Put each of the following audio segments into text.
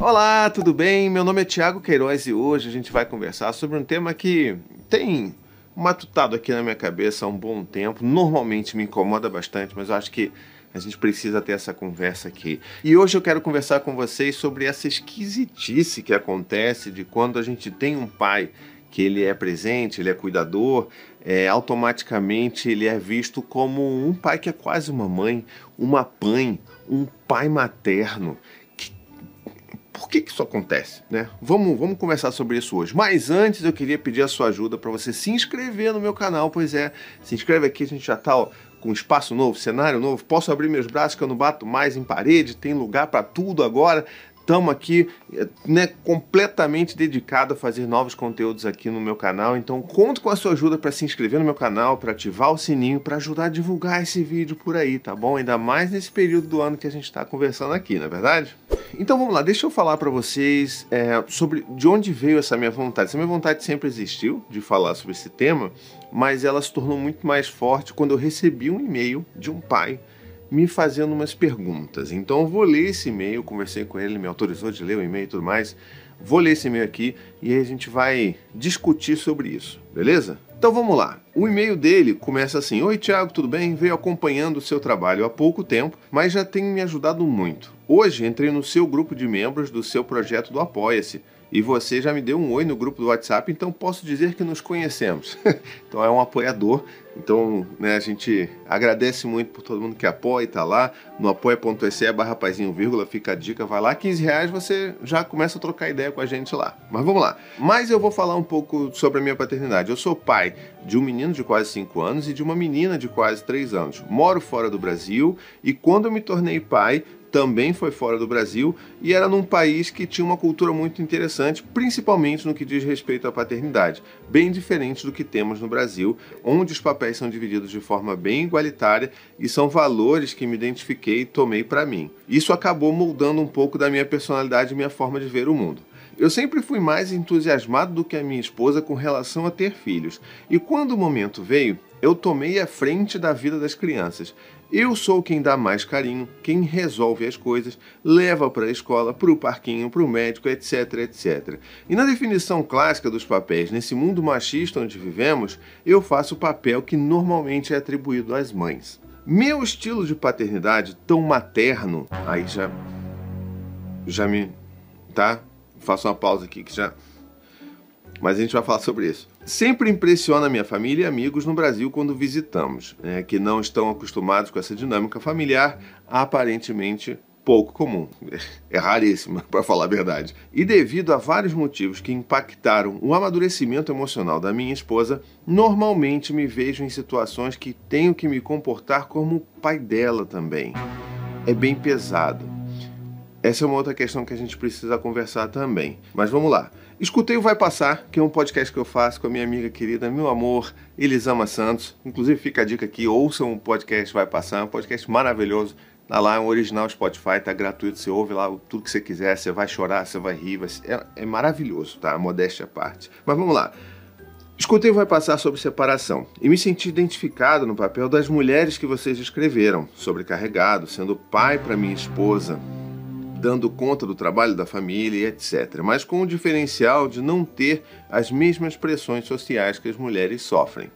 Olá, tudo bem? Meu nome é Tiago Queiroz e hoje a gente vai conversar sobre um tema que tem matutado aqui na minha cabeça há um bom tempo. Normalmente me incomoda bastante, mas eu acho que a gente precisa ter essa conversa aqui. E hoje eu quero conversar com vocês sobre essa esquisitice que acontece de quando a gente tem um pai que ele é presente, ele é cuidador, é, automaticamente ele é visto como um pai que é quase uma mãe, uma mãe, um pai materno. Por que, isso acontece? Né? Vamos, vamos conversar sobre isso hoje. Mas antes eu queria pedir a sua ajuda para você se inscrever no meu canal, pois é, se inscreve aqui, a gente já está com espaço novo, cenário novo, posso abrir meus braços que eu não bato mais em parede, tem lugar para tudo agora estamos aqui né, completamente dedicado a fazer novos conteúdos aqui no meu canal. Então conto com a sua ajuda para se inscrever no meu canal, para ativar o sininho, para ajudar a divulgar esse vídeo por aí, tá bom? Ainda mais nesse período do ano que a gente está conversando aqui, não é verdade? Então vamos lá, deixa eu falar para vocês é, sobre de onde veio essa minha vontade. Essa minha vontade sempre existiu de falar sobre esse tema, mas ela se tornou muito mais forte quando eu recebi um e-mail de um pai me fazendo umas perguntas. Então eu vou ler esse e-mail, conversei com ele, ele me autorizou de ler o e-mail e tudo mais. Vou ler esse e-mail aqui e aí a gente vai discutir sobre isso, beleza? Então vamos lá. O e-mail dele começa assim: Oi Tiago, tudo bem? Veio acompanhando o seu trabalho há pouco tempo, mas já tem me ajudado muito. Hoje entrei no seu grupo de membros do seu projeto do Apoia-se e você já me deu um oi no grupo do WhatsApp, então posso dizer que nos conhecemos. então é um apoiador. Então né, a gente agradece muito por todo mundo que apoia, tá lá no apoia.se barra vírgula, fica a dica, vai lá, 15 reais você já começa a trocar ideia com a gente lá. Mas vamos lá. Mas eu vou falar um pouco sobre a minha paternidade. Eu sou pai de um menino de quase 5 anos e de uma menina de quase 3 anos. Moro fora do Brasil e quando eu me tornei pai, também foi fora do Brasil e era num país que tinha uma cultura muito interessante, principalmente no que diz respeito à paternidade, bem diferente do que temos no Brasil, onde os papéis são divididos de forma bem igualitária e são valores que me identifiquei e tomei para mim. Isso acabou moldando um pouco da minha personalidade e minha forma de ver o mundo. Eu sempre fui mais entusiasmado do que a minha esposa com relação a ter filhos, e quando o momento veio, eu tomei a frente da vida das crianças. Eu sou quem dá mais carinho, quem resolve as coisas, leva para a escola, para o parquinho, para o médico, etc, etc. E na definição clássica dos papéis nesse mundo machista onde vivemos, eu faço o papel que normalmente é atribuído às mães. Meu estilo de paternidade tão materno, aí já já me tá? Faço uma pausa aqui que já mas a gente vai falar sobre isso. Sempre impressiona minha família e amigos no Brasil quando visitamos, né, que não estão acostumados com essa dinâmica familiar aparentemente pouco comum. É raríssima, para falar a verdade. E devido a vários motivos que impactaram o amadurecimento emocional da minha esposa, normalmente me vejo em situações que tenho que me comportar como pai dela também. É bem pesado. Essa é uma outra questão que a gente precisa conversar também. Mas vamos lá. Escutei o Vai Passar, que é um podcast que eu faço com a minha amiga querida, meu amor, Elisama Santos. Inclusive, fica a dica aqui, ouçam o podcast Vai Passar, um podcast maravilhoso. Tá lá, é um original Spotify, tá gratuito, você ouve lá tudo que você quiser, você vai chorar, você vai rir, vai... É, é maravilhoso, tá? Modéstia à parte. Mas vamos lá. Escutei Vai Passar sobre separação e me senti identificado no papel das mulheres que vocês escreveram, sobrecarregado, sendo pai para minha esposa, dando conta do trabalho da família etc., mas com o diferencial de não ter as mesmas pressões sociais que as mulheres sofrem.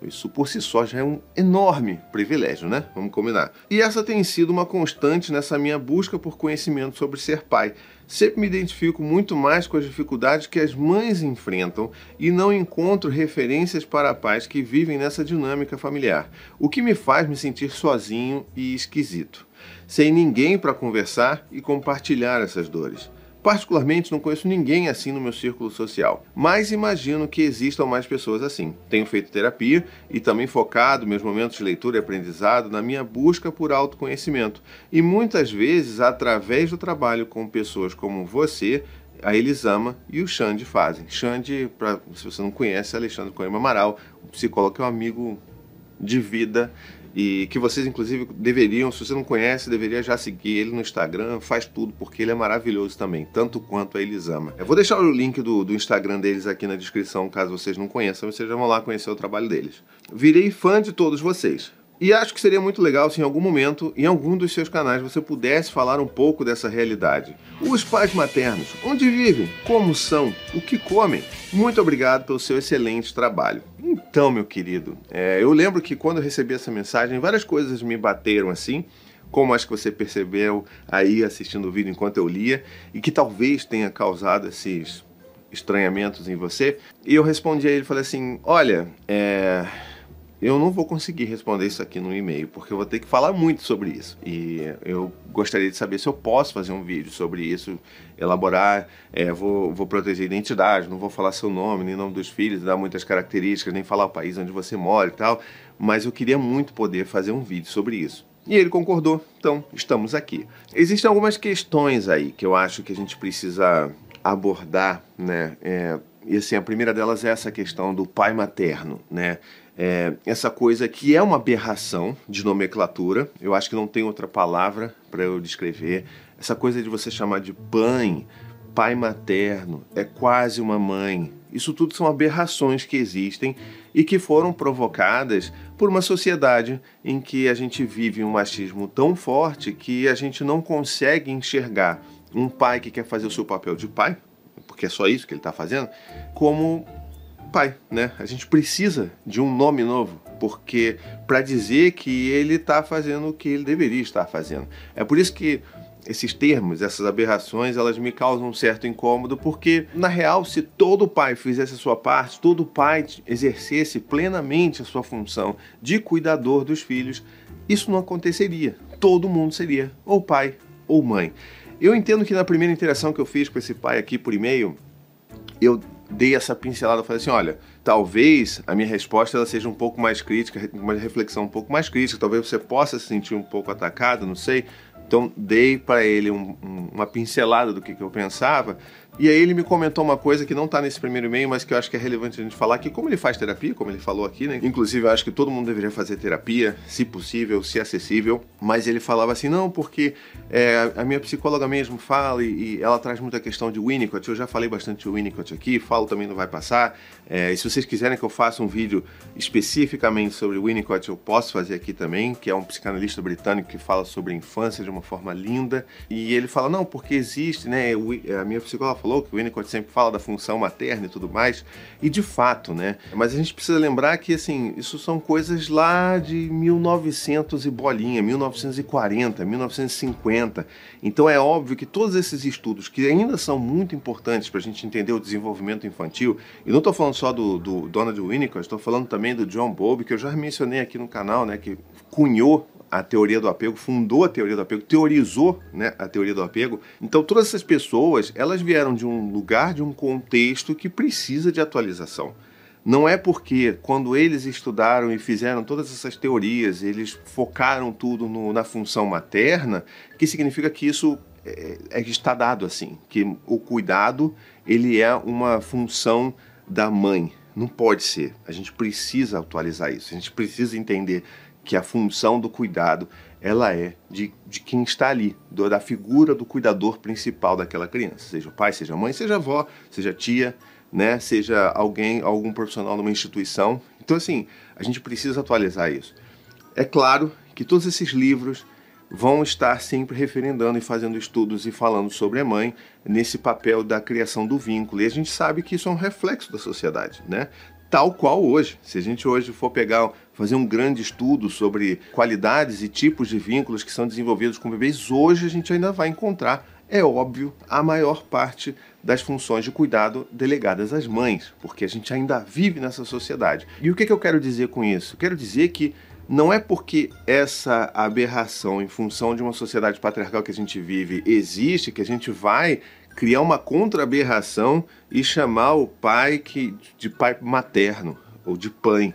Isso por si só já é um enorme privilégio, né? Vamos combinar. E essa tem sido uma constante nessa minha busca por conhecimento sobre ser pai. Sempre me identifico muito mais com as dificuldades que as mães enfrentam e não encontro referências para pais que vivem nessa dinâmica familiar, o que me faz me sentir sozinho e esquisito sem ninguém para conversar e compartilhar essas dores. Particularmente, não conheço ninguém assim no meu círculo social, mas imagino que existam mais pessoas assim. Tenho feito terapia e também focado meus momentos de leitura e aprendizado na minha busca por autoconhecimento, e muitas vezes através do trabalho com pessoas como você, a Elisama e o Xande fazem. Xande, pra, se você não conhece, é Alexandre Coimbra Amaral, um psicólogo que é um amigo de vida e que vocês inclusive deveriam, se você não conhece, deveria já seguir ele no Instagram, faz tudo porque ele é maravilhoso também, tanto quanto a Elisama. Eu vou deixar o link do, do Instagram deles aqui na descrição, caso vocês não conheçam, vocês já vão lá conhecer o trabalho deles. Virei fã de todos vocês. E acho que seria muito legal se em algum momento, em algum dos seus canais, você pudesse falar um pouco dessa realidade. Os pais maternos, onde vivem, como são, o que comem. Muito obrigado pelo seu excelente trabalho. Então, meu querido, é, eu lembro que quando eu recebi essa mensagem, várias coisas me bateram assim como acho que você percebeu aí assistindo o vídeo enquanto eu lia, e que talvez tenha causado esses estranhamentos em você. E eu respondi a ele, falei assim, olha, é, eu não vou conseguir responder isso aqui no e-mail, porque eu vou ter que falar muito sobre isso. E eu gostaria de saber se eu posso fazer um vídeo sobre isso, elaborar, é, vou, vou proteger a identidade, não vou falar seu nome, nem nome dos filhos, dar muitas características, nem falar o país onde você mora e tal, mas eu queria muito poder fazer um vídeo sobre isso. E ele concordou, então estamos aqui. Existem algumas questões aí que eu acho que a gente precisa abordar, né? É, e assim, a primeira delas é essa questão do pai materno, né? É, essa coisa que é uma aberração de nomenclatura, eu acho que não tem outra palavra para eu descrever. Essa coisa de você chamar de pai, pai materno, é quase uma mãe. Isso tudo são aberrações que existem e que foram provocadas por uma sociedade em que a gente vive um machismo tão forte que a gente não consegue enxergar um pai que quer fazer o seu papel de pai, porque é só isso que ele está fazendo, como pai, né? A gente precisa de um nome novo, porque para dizer que ele está fazendo o que ele deveria estar fazendo. É por isso que esses termos, essas aberrações, elas me causam um certo incômodo, porque, na real, se todo pai fizesse a sua parte, todo pai exercesse plenamente a sua função de cuidador dos filhos, isso não aconteceria. Todo mundo seria ou pai ou mãe. Eu entendo que na primeira interação que eu fiz com esse pai aqui por e-mail, eu dei essa pincelada, falei assim, olha, talvez a minha resposta ela seja um pouco mais crítica, uma reflexão um pouco mais crítica, talvez você possa se sentir um pouco atacado, não sei, então dei para ele um, um, uma pincelada do que, que eu pensava e aí ele me comentou uma coisa que não está nesse primeiro e-mail, mas que eu acho que é relevante a gente falar, que como ele faz terapia, como ele falou aqui, né? Inclusive eu acho que todo mundo deveria fazer terapia, se possível, se acessível. Mas ele falava assim, não, porque é, a minha psicóloga mesmo fala e, e, ela traz muita questão de Winnicott. Eu já falei bastante de Winnicott aqui, falo também não vai passar. É, e se vocês quiserem que eu faça um vídeo especificamente sobre Winnicott, eu posso fazer aqui também, que é um psicanalista britânico que fala sobre a infância de uma forma linda. E ele fala, não, porque existe, né? A minha psicóloga falou, que o Winnicott sempre fala da função materna e tudo mais, e de fato, né? Mas a gente precisa lembrar que, assim, isso são coisas lá de 1900 e bolinha, 1940, 1950. Então é óbvio que todos esses estudos, que ainda são muito importantes para a gente entender o desenvolvimento infantil, e não estou falando só do, do Donald Winnicott, estou falando também do John Bowlby, que eu já mencionei aqui no canal, né, que cunhou a teoria do apego, fundou a teoria do apego, teorizou né, a teoria do apego. Então, todas essas pessoas, elas vieram de um lugar, de um contexto que precisa de atualização. Não é porque quando eles estudaram e fizeram todas essas teorias, eles focaram tudo no, na função materna, que significa que isso é, é, está dado assim, que o cuidado ele é uma função da mãe. Não pode ser. A gente precisa atualizar isso. A gente precisa entender que a função do cuidado ela é de, de quem está ali, do, da figura do cuidador principal daquela criança, seja o pai, seja a mãe, seja a avó, seja a tia, né, seja alguém, algum profissional numa instituição. Então assim, a gente precisa atualizar isso. É claro que todos esses livros vão estar sempre referendando e fazendo estudos e falando sobre a mãe nesse papel da criação do vínculo. E a gente sabe que isso é um reflexo da sociedade, né? Tal qual hoje. Se a gente hoje for pegar, fazer um grande estudo sobre qualidades e tipos de vínculos que são desenvolvidos com bebês, hoje a gente ainda vai encontrar, é óbvio, a maior parte das funções de cuidado delegadas às mães, porque a gente ainda vive nessa sociedade. E o que, que eu quero dizer com isso? Eu quero dizer que não é porque essa aberração em função de uma sociedade patriarcal que a gente vive existe que a gente vai criar uma contra-aberração e chamar o pai que, de pai materno ou de pai,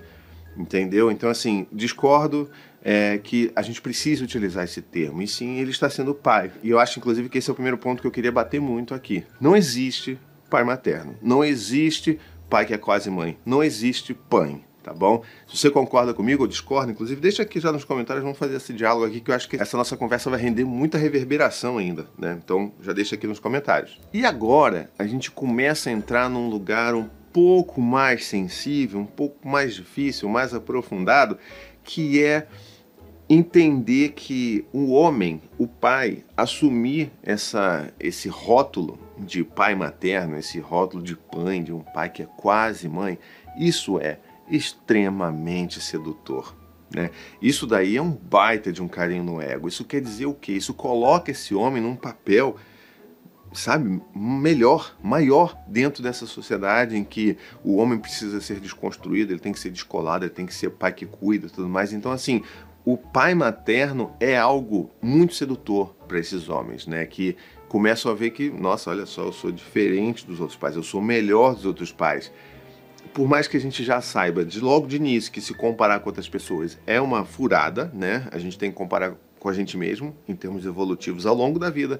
entendeu? Então, assim, discordo é, que a gente precisa utilizar esse termo, e sim, ele está sendo pai. E eu acho, inclusive, que esse é o primeiro ponto que eu queria bater muito aqui. Não existe pai materno, não existe pai que é quase mãe, não existe pai tá bom? Se você concorda comigo ou discorda, inclusive, deixa aqui já nos comentários, vamos fazer esse diálogo aqui, que eu acho que essa nossa conversa vai render muita reverberação ainda, né? Então, já deixa aqui nos comentários. E agora, a gente começa a entrar num lugar um pouco mais sensível, um pouco mais difícil, mais aprofundado, que é entender que o homem, o pai, assumir essa, esse rótulo de pai materno, esse rótulo de pai, de um pai que é quase mãe, isso é extremamente sedutor. Né? Isso daí é um baita de um carinho no ego. Isso quer dizer o quê? Isso coloca esse homem num papel, sabe, melhor, maior dentro dessa sociedade em que o homem precisa ser desconstruído, ele tem que ser descolado, ele tem que ser pai que cuida, tudo mais. Então, assim, o pai materno é algo muito sedutor para esses homens, né? Que começam a ver que, nossa, olha só, eu sou diferente dos outros pais, eu sou melhor dos outros pais. Por mais que a gente já saiba de logo de início que se comparar com outras pessoas é uma furada, né? A gente tem que comparar com a gente mesmo em termos evolutivos ao longo da vida,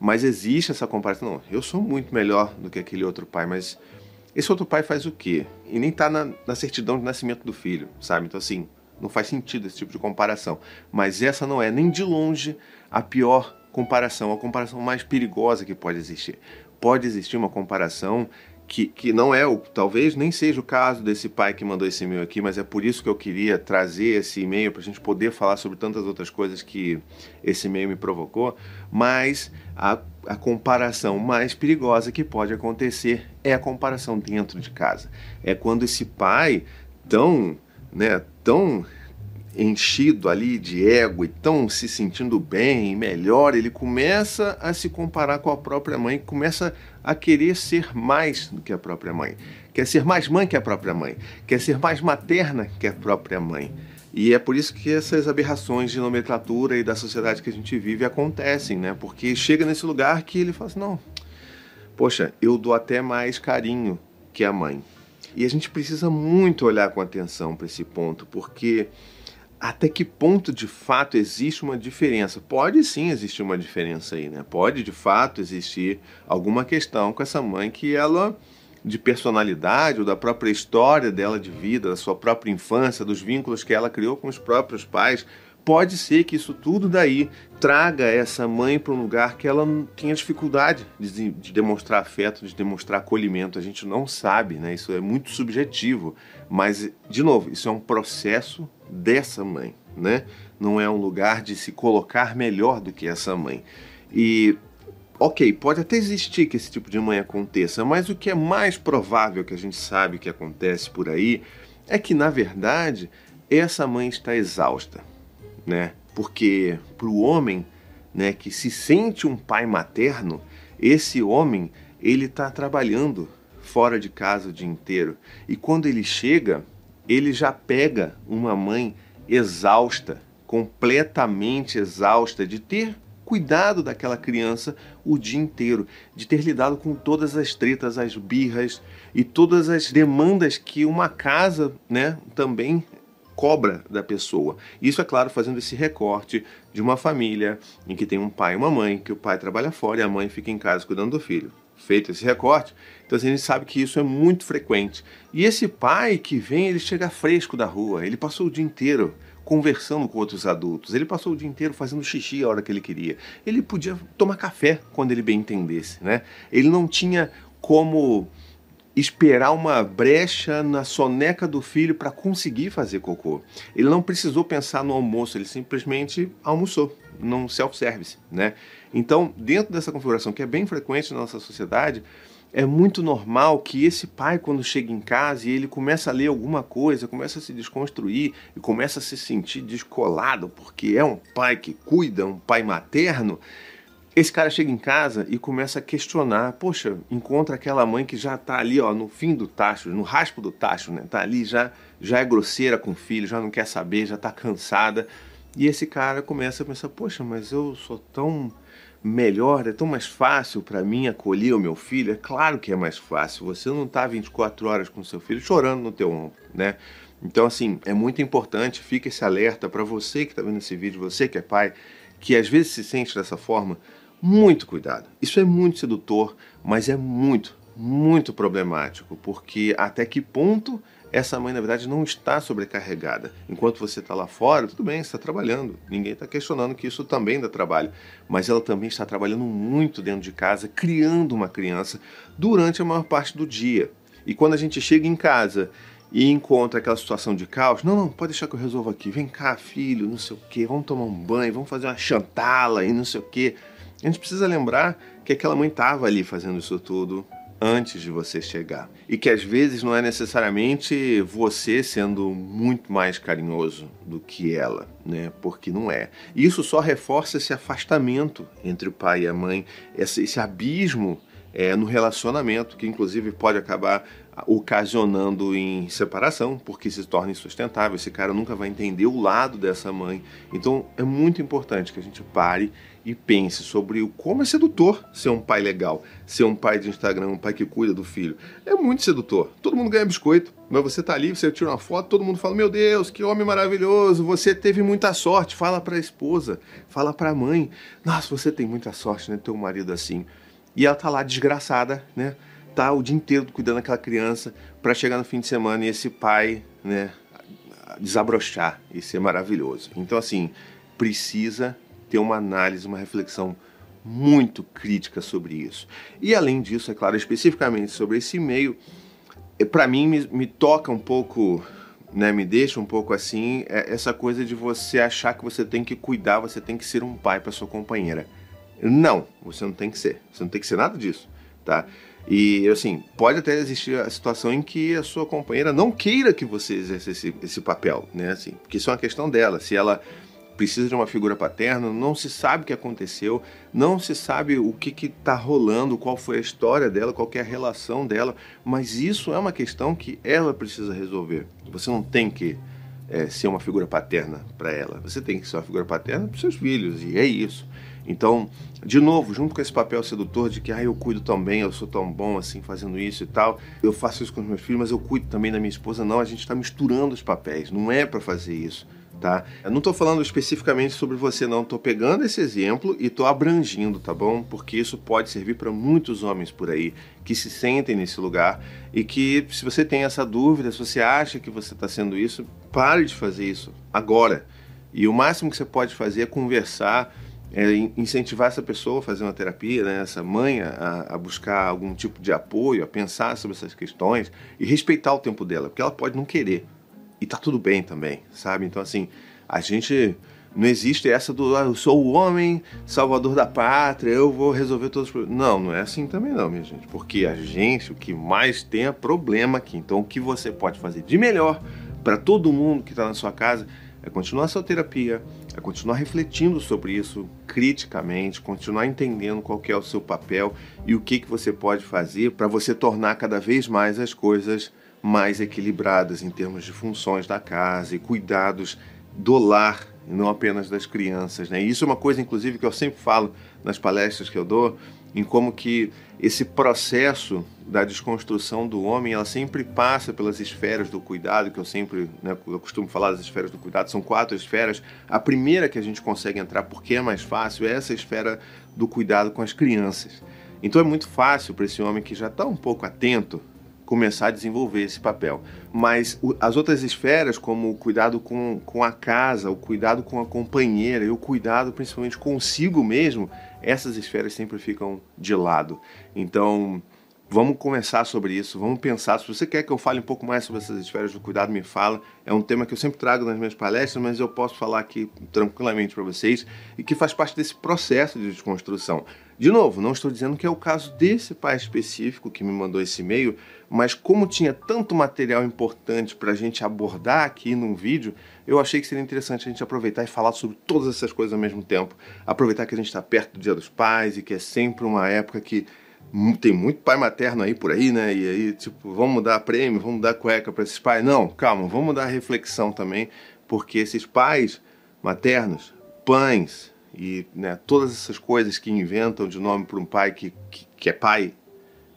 mas existe essa comparação. Não, eu sou muito melhor do que aquele outro pai, mas esse outro pai faz o quê? E nem tá na, na certidão de nascimento do filho, sabe? Então, assim, não faz sentido esse tipo de comparação. Mas essa não é nem de longe a pior comparação, a comparação mais perigosa que pode existir. Pode existir uma comparação que, que não é o, talvez nem seja o caso desse pai que mandou esse e-mail aqui, mas é por isso que eu queria trazer esse e-mail para a gente poder falar sobre tantas outras coisas que esse e-mail me provocou. Mas a, a comparação mais perigosa que pode acontecer é a comparação dentro de casa. É quando esse pai tão né, tão enchido ali de ego e tão se sentindo bem, melhor, ele começa a se comparar com a própria mãe, começa a querer ser mais do que a própria mãe. Quer ser mais mãe que a própria mãe, quer ser mais materna que a própria mãe. E é por isso que essas aberrações de nomenclatura e da sociedade que a gente vive acontecem, né? Porque chega nesse lugar que ele fala assim: não, poxa, eu dou até mais carinho que a mãe. E a gente precisa muito olhar com atenção para esse ponto, porque até que ponto de fato existe uma diferença? Pode sim existir uma diferença aí, né? Pode de fato existir alguma questão com essa mãe que ela de personalidade ou da própria história dela de vida, da sua própria infância, dos vínculos que ela criou com os próprios pais, pode ser que isso tudo daí traga essa mãe para um lugar que ela tinha dificuldade de, de, demonstrar afeto, de demonstrar acolhimento. A gente não sabe, né? Isso é muito subjetivo. Mas, de novo, isso é um processo dessa mãe, né? Não é um lugar de se colocar melhor do que essa mãe. E, ok, pode até existir que esse tipo de mãe aconteça, mas o que é mais provável que a gente sabe que acontece por aí é que, na verdade, essa mãe está exausta né? Porque para o homem, né, que se sente um pai materno, esse homem ele está trabalhando fora de casa o dia inteiro e quando ele chega, ele já pega uma mãe exausta, completamente exausta de ter cuidado daquela criança o dia inteiro, de ter lidado com todas as tretas, as birras e todas as demandas que uma casa, né, também cobra da pessoa. Isso, é claro, fazendo esse recorte de uma família em que tem um pai e uma mãe, que o pai trabalha fora e a mãe fica em casa cuidando do filho. Feito esse recorte, então assim, a gente sabe que isso é muito frequente. E esse pai que vem, ele chega fresco da rua, ele passou o dia inteiro conversando com outros adultos. Ele passou o dia inteiro fazendo xixi a hora que ele queria. Ele podia tomar café quando ele bem entendesse, né? Ele não tinha como esperar uma brecha na soneca do filho para conseguir fazer cocô. Ele não precisou pensar no almoço, ele simplesmente almoçou, num self-service, né? Então, dentro dessa configuração que é bem frequente na nossa sociedade, é muito normal que esse pai, quando chega em casa e ele começa a ler alguma coisa, começa a se desconstruir e começa a se sentir descolado, porque é um pai que cuida, um pai materno, esse cara chega em casa e começa a questionar. Poxa, encontra aquela mãe que já tá ali, ó, no fim do tacho, no raspo do tacho, né? Tá ali, já, já é grosseira com o filho, já não quer saber, já tá cansada. E esse cara começa a pensar: poxa, mas eu sou tão melhor, é tão mais fácil para mim acolher o meu filho. É claro que é mais fácil. Você não tá 24 horas com seu filho chorando no teu ombro, né? Então, assim, é muito importante, fica esse alerta para você que está vendo esse vídeo, você que é pai, que às vezes se sente dessa forma, muito cuidado. Isso é muito sedutor, mas é muito, muito problemático, porque até que ponto essa mãe, na verdade, não está sobrecarregada. Enquanto você está lá fora, tudo bem, está trabalhando. Ninguém está questionando que isso também dá trabalho. Mas ela também está trabalhando muito dentro de casa, criando uma criança durante a maior parte do dia. E quando a gente chega em casa e encontra aquela situação de caos, não, não, pode deixar que eu resolvo aqui. Vem cá, filho, não sei o quê, vamos tomar um banho, vamos fazer uma chantala e não sei o quê. A gente precisa lembrar que aquela mãe estava ali fazendo isso tudo antes de você chegar. E que às vezes não é necessariamente você sendo muito mais carinhoso do que ela, né? Porque não é. Isso só reforça esse afastamento entre o pai e a mãe, esse abismo é, no relacionamento, que inclusive pode acabar ocasionando em separação, porque se torna insustentável. Esse cara nunca vai entender o lado dessa mãe. Então é muito importante que a gente pare e pense sobre o como é sedutor ser um pai legal, ser um pai de Instagram, um pai que cuida do filho. É muito sedutor. Todo mundo ganha biscoito, mas você tá ali, você tira uma foto, todo mundo fala: "Meu Deus, que homem maravilhoso, você teve muita sorte". Fala para a esposa, fala para a mãe: "Nossa, você tem muita sorte, né, ter um marido assim". E ela tá lá desgraçada, né? Tá o dia inteiro cuidando daquela criança para chegar no fim de semana e esse pai, né, desabrochar e ser maravilhoso. Então assim, precisa ter uma análise, uma reflexão muito crítica sobre isso. E além disso, é claro, especificamente sobre esse e-mail, é, para mim me, me, toca um pouco, né, me deixa um pouco assim, é essa coisa de você achar que você tem que cuidar, você tem que ser um pai para sua companheira. Não, você não tem que ser. Você não tem que ser nada disso, tá? E assim, pode até existir a situação em que a sua companheira não queira que você exerça esse, esse papel, né? Assim, porque isso é uma questão dela. Se ela precisa de uma figura paterna, não se sabe o que aconteceu, não se sabe o que está rolando, qual foi a história dela, qual é a relação dela, mas isso é uma questão que ela precisa resolver. Você não tem que é, ser uma figura paterna para ela, você tem que ser uma figura paterna para seus filhos, e é isso. Então, de novo, junto com esse papel sedutor de que ah, eu cuido tão bem, eu sou tão bom assim fazendo isso e tal, eu faço isso com os meus filhos, mas eu cuido também da minha esposa. Não, a gente está misturando os papéis, não é para fazer isso. Tá? Eu não estou falando especificamente sobre você, não. Estou pegando esse exemplo e estou abrangindo, tá bom? Porque isso pode servir para muitos homens por aí que se sentem nesse lugar e que, se você tem essa dúvida, se você acha que você está sendo isso, pare de fazer isso agora. E o máximo que você pode fazer é conversar é incentivar essa pessoa a fazer uma terapia, né, essa mãe a, a, buscar algum tipo de apoio, a pensar sobre essas questões e respeitar o tempo dela, porque ela pode não querer. E tá tudo bem também, sabe? Então, assim, a gente. Não existe essa do ah, eu sou o homem salvador da pátria, eu vou resolver todos os problemas. Não, não é assim também, não, minha gente. Porque a gente, o que mais tem é problema aqui. Então, o que você pode fazer de melhor para todo mundo que está na sua casa é continuar a sua terapia, é continuar refletindo sobre isso criticamente, continuar entendendo qual é o seu papel e o que, que você pode fazer para você tornar cada vez mais as coisas mais equilibradas em termos de funções da casa e cuidados do lar, não apenas das crianças. Né? E isso é uma coisa, inclusive, que eu sempre falo nas palestras que eu dou, em como que esse processo da desconstrução do homem, ela sempre passa pelas esferas do cuidado, que eu sempre, né, eu costumo falar das esferas do cuidado, são quatro esferas. A primeira que a gente consegue entrar, porque é mais fácil, é essa esfera do cuidado com as crianças. Então é muito fácil para esse homem que já está um pouco atento começar a desenvolver esse papel. Mas as outras esferas, como o cuidado com, com a casa, o cuidado com a companheira e o cuidado principalmente consigo mesmo, essas esferas sempre ficam de lado. Então, vamos conversar sobre isso, vamos pensar. Se você quer que eu fale um pouco mais sobre essas esferas do cuidado, me fala. É um tema que eu sempre trago nas minhas palestras, mas eu posso falar aqui tranquilamente para vocês e que faz parte desse processo de desconstrução. De novo, não estou dizendo que é o caso desse pai específico que me mandou esse e-mail, mas como tinha tanto material importante para a gente abordar aqui num vídeo, eu achei que seria interessante a gente aproveitar e falar sobre todas essas coisas ao mesmo tempo. Aproveitar que a gente está perto do Dia dos Pais e que é sempre uma época que tem muito pai materno aí por aí, né? E aí, tipo, vamos dar prêmio, vamos dar cueca para esses pais. Não, calma, vamos dar reflexão também, porque esses pais maternos, pães, e né, todas essas coisas que inventam de nome para um pai que, que, que, é pai,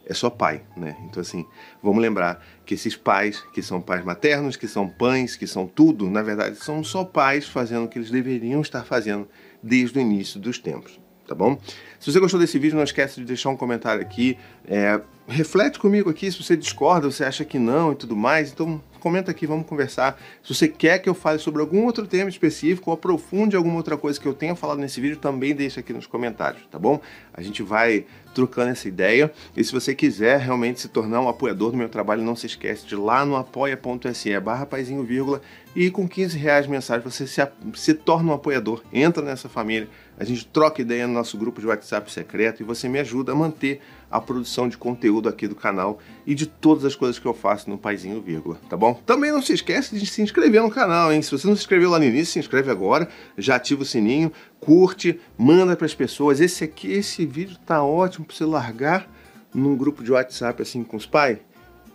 é só pai, né? Então assim, vamos lembrar que esses pais, que são pais maternos, que são pães, que são tudo, na verdade, são só pais fazendo o que eles deveriam estar fazendo desde o início dos tempos, tá bom? Se você gostou desse vídeo, não esquece de deixar um comentário aqui, é, reflete comigo aqui se você discorda, você acha que não e tudo mais, então comenta aqui, vamos conversar. Se você quer que eu fale sobre algum outro tema específico ou aprofunde alguma outra coisa que eu tenha falado nesse vídeo, também deixa aqui nos comentários, tá bom? A gente vai trocando essa ideia. E se você quiser realmente se tornar um apoiador do meu trabalho, não se esquece de ir lá no apoia.se barra paizinho, vírgula, e com 15 reais mensais você se, se torna um apoiador, entra nessa família, a gente troca ideia no nosso grupo de WhatsApp secreto e você me ajuda a manter a produção de conteúdo aqui do canal e de todas as coisas que eu faço no Paizinho Vírgula, tá bom? Também não se esquece de se inscrever no canal, hein? Se você não se inscreveu lá no início, se inscreve agora, já ativa o sininho, curte, manda para as pessoas. Esse aqui, esse vídeo tá ótimo para você largar num grupo de WhatsApp assim com os pais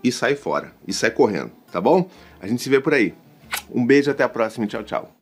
e sair fora, e sair correndo, tá bom? A gente se vê por aí. Um beijo, até a próxima. Tchau, tchau.